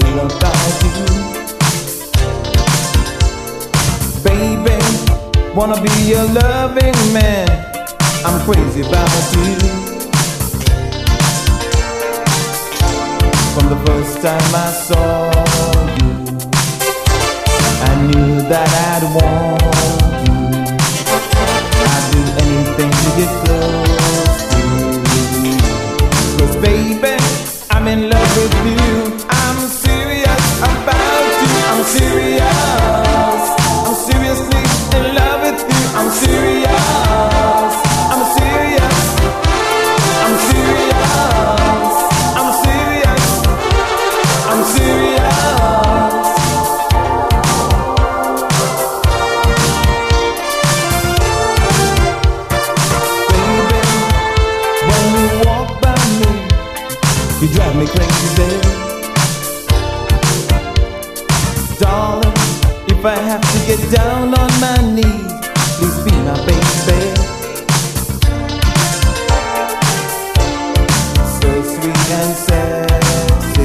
feel about you. Baby, wanna be a loving man. I'm crazy about you. From the first time I saw you, I knew that I'd want you. I'd do anything to get close to you. Cause baby, I'm in love with you. Drive me crazy. Darling, if I have to get down on my knees, please be my baby.